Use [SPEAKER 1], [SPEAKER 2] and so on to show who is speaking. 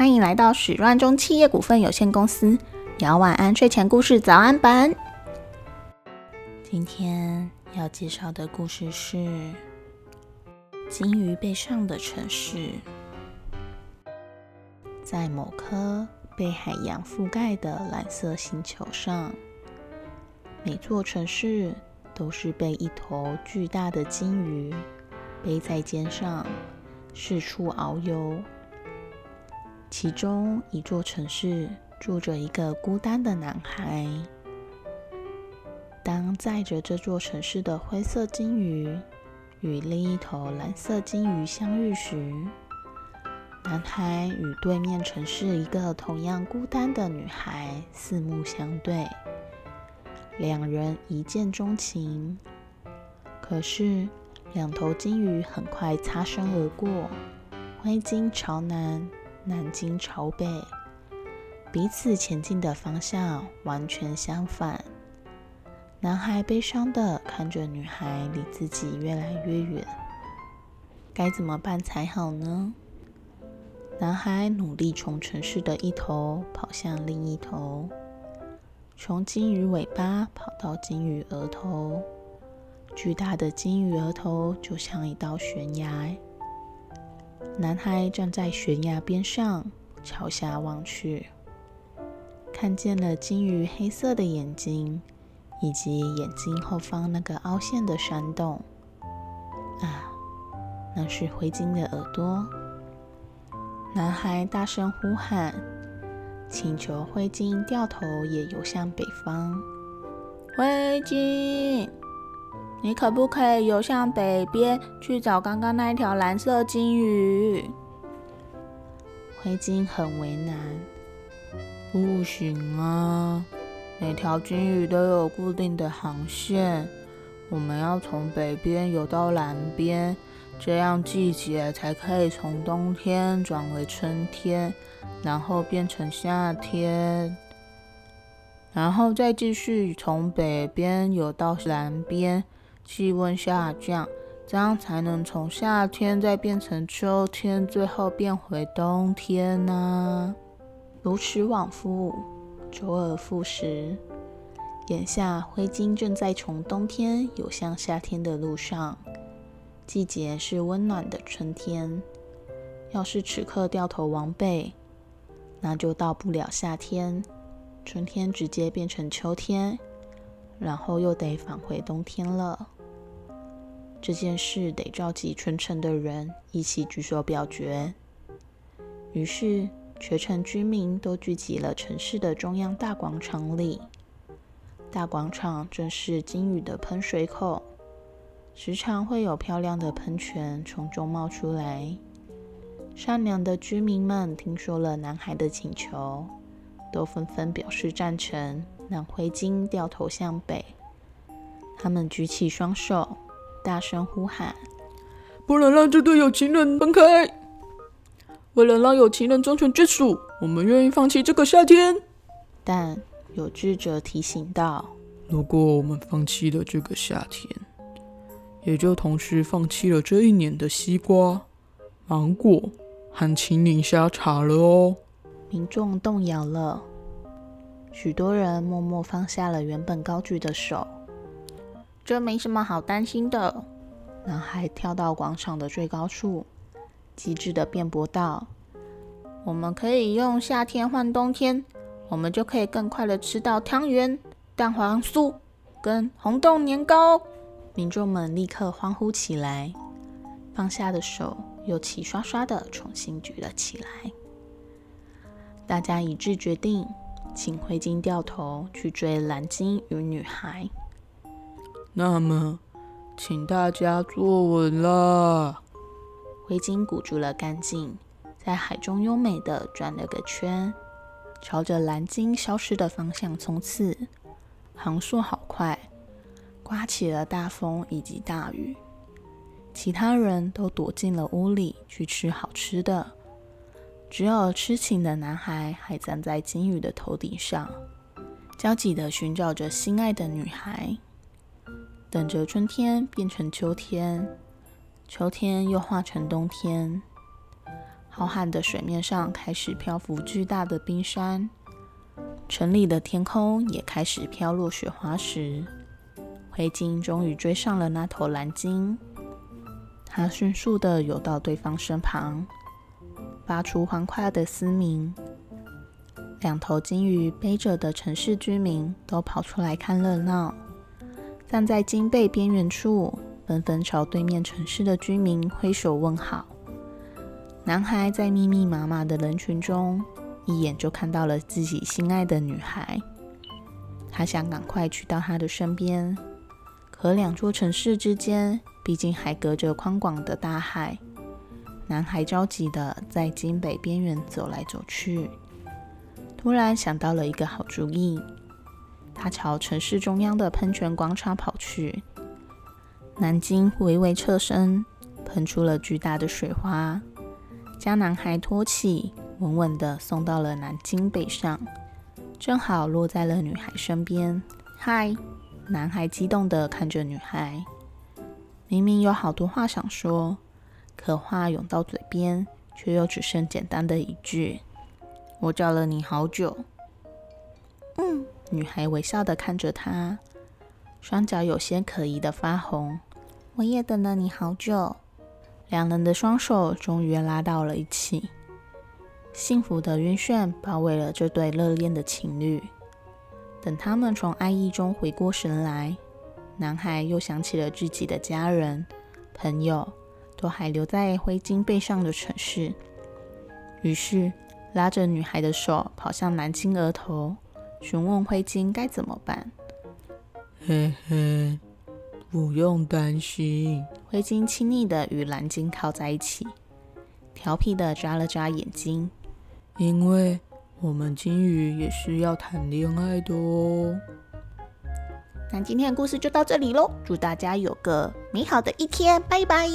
[SPEAKER 1] 欢迎来到始乱中企业股份有限公司姚晚安睡前故事早安版。今天要介绍的故事是《金鱼背上的城市》。在某颗被海洋覆盖的蓝色星球上，每座城市都是被一头巨大的金鱼背在肩上，四处遨游。其中一座城市住着一个孤单的男孩。当载着这座城市的灰色金鱼与另一头蓝色金鱼相遇时，男孩与对面城市一个同样孤单的女孩四目相对，两人一见钟情。可是，两头金鱼很快擦身而过，灰鲸朝南。南京朝北，彼此前进的方向完全相反。男孩悲伤的看着女孩离自己越来越远，该怎么办才好呢？男孩努力从城市的一头跑向另一头，从金鱼尾巴跑到金鱼额头。巨大的金鱼额头就像一道悬崖。男孩站在悬崖边上，朝下望去，看见了金鱼黑色的眼睛，以及眼睛后方那个凹陷的山洞。啊，那是灰鲸的耳朵！男孩大声呼喊，请求灰鲸掉头也游向北方。灰鲸。你可不可以游向北边去找刚刚那一条蓝色金鱼？灰鲸很为难。不行啊，每条金鱼都有固定的航线，我们要从北边游到南边，这样季节才可以从冬天转为春天，然后变成夏天，然后再继续从北边游到南边。气温下降，这样才能从夏天再变成秋天，最后变回冬天呢。如此往复，周而复始。眼下，灰鲸正在从冬天游向夏天的路上。季节是温暖的春天。要是此刻掉头往北，那就到不了夏天，春天直接变成秋天，然后又得返回冬天了。这件事得召集全城的人一起举手表决。于是，全城居民都聚集了城市的中央大广场里。大广场正是金鱼的喷水口，时常会有漂亮的喷泉从中冒出来。善良的居民们听说了男孩的请求，都纷纷表示赞成，让灰鲸掉头向北。他们举起双手。大声呼喊：“
[SPEAKER 2] 不能让这对有情人分开！为了让有情人终成眷属，我们愿意放弃这个夏天。”
[SPEAKER 1] 但有智者提醒道：“
[SPEAKER 2] 如果我们放弃了这个夏天，也就同时放弃了这一年的西瓜、芒果和青柠虾茶了哦。”
[SPEAKER 1] 民众动摇了，许多人默默放下了原本高举的手。这没什么好担心的。男孩跳到广场的最高处，机智的辩驳道：“我们可以用夏天换冬天，我们就可以更快的吃到汤圆、蛋黄酥跟红豆年糕。”民众们立刻欢呼起来，放下的手又齐刷刷的重新举了起来。大家一致决定，请灰鲸掉头去追蓝鲸与女孩。
[SPEAKER 2] 那么，请大家坐稳了。
[SPEAKER 1] 灰鲸鼓足了干劲，在海中优美的转了个圈，朝着蓝鲸消失的方向冲刺。航速好快，刮起了大风以及大雨。其他人都躲进了屋里去吃好吃的，只有痴情的男孩还站在鲸鱼的头顶上，焦急的寻找着心爱的女孩。等着春天变成秋天，秋天又化成冬天。浩瀚的水面上开始漂浮巨大的冰山，城里的天空也开始飘落雪花时，灰鲸终于追上了那头蓝鲸。它迅速地游到对方身旁，发出欢快的嘶鸣。两头鲸鱼背着的城市居民都跑出来看热闹，站在鲸背边缘处，纷纷朝对面城市的居民挥手问好。男孩在密密麻麻的人群中，一眼就看到了自己心爱的女孩。他想赶快去到她的身边，可两座城市之间毕竟还隔着宽广的大海。男孩着急的在京北边缘走来走去，突然想到了一个好主意。他朝城市中央的喷泉广场跑去。南京微微侧身，喷出了巨大的水花。将男孩托起，稳稳地送到了南京北上，正好落在了女孩身边。嗨，男孩激动地看着女孩，明明有好多话想说，可话涌到嘴边，却又只剩简单的一句：“我找了你好久。”嗯，女孩微笑的看着他，双脚有些可疑的发红。我也等了你好久。两人的双手终于拉到了一起，幸福的晕眩包围了这对热恋的情侣。等他们从爱意中回过神来，男孩又想起了自己的家人、朋友都还留在灰鲸背上的城市，于是拉着女孩的手跑向南京额头，询问灰鲸该怎么办。
[SPEAKER 2] 嘿嘿。不用担心，
[SPEAKER 1] 灰鲸亲昵的与蓝鲸靠在一起，调皮的眨了眨眼睛。
[SPEAKER 2] 因为我们金鱼也是要谈恋爱的哦。
[SPEAKER 1] 那今天的故事就到这里喽，祝大家有个美好的一天，拜拜。